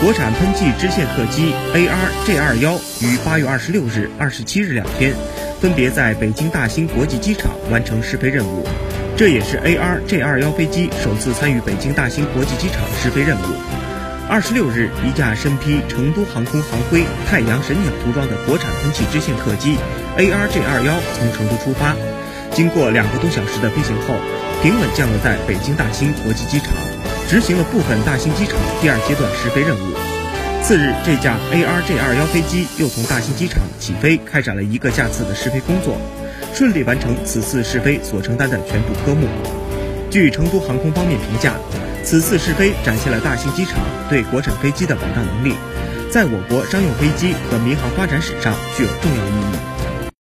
国产喷气支线客机 ARJ21 于八月二十六日、二十七日两天，分别在北京大兴国际机场完成试飞任务。这也是 ARJ21 飞机首次参与北京大兴国际机场试飞任务。二十六日，一架身披成都航空航徽“太阳神鸟”涂装的国产喷气支线客机 ARJ21 从成都出发，经过两个多小时的飞行后，平稳降落在北京大兴国际机场。执行了部分大兴机场第二阶段试飞任务。次日，这架 ARJ21 飞机又从大兴机场起飞，开展了一个架次的试飞工作，顺利完成此次试飞所承担的全部科目。据成都航空方面评价，此次试飞展现了大兴机场对国产飞机的保障能力，在我国商用飞机和民航发展史上具有重要意义。